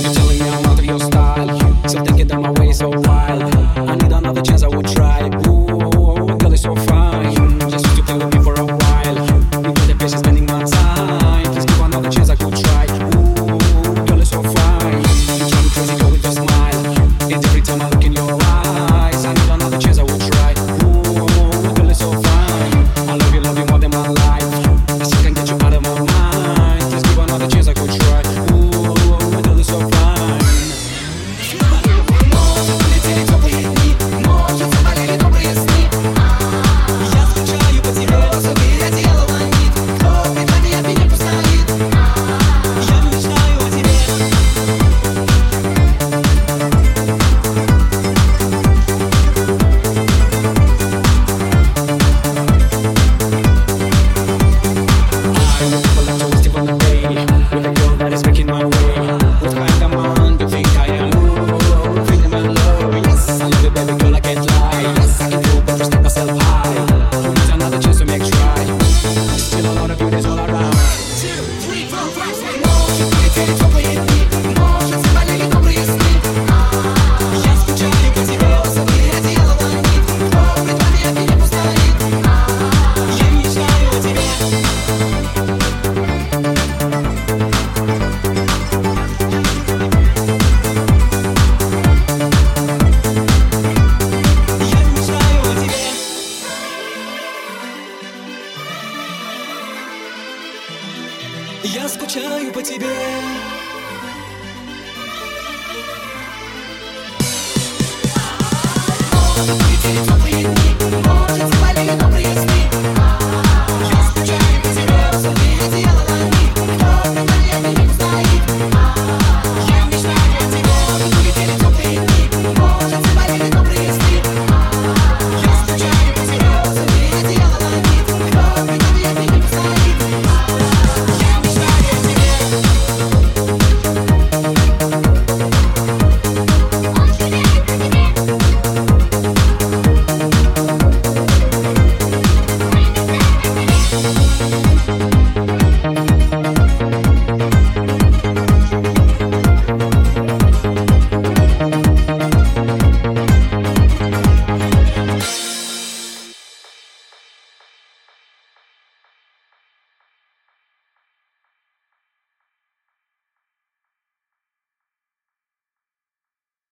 You're telling me I'm out of your style. So thinking that my way is so wild. Я скучаю по тебе. Теплые дни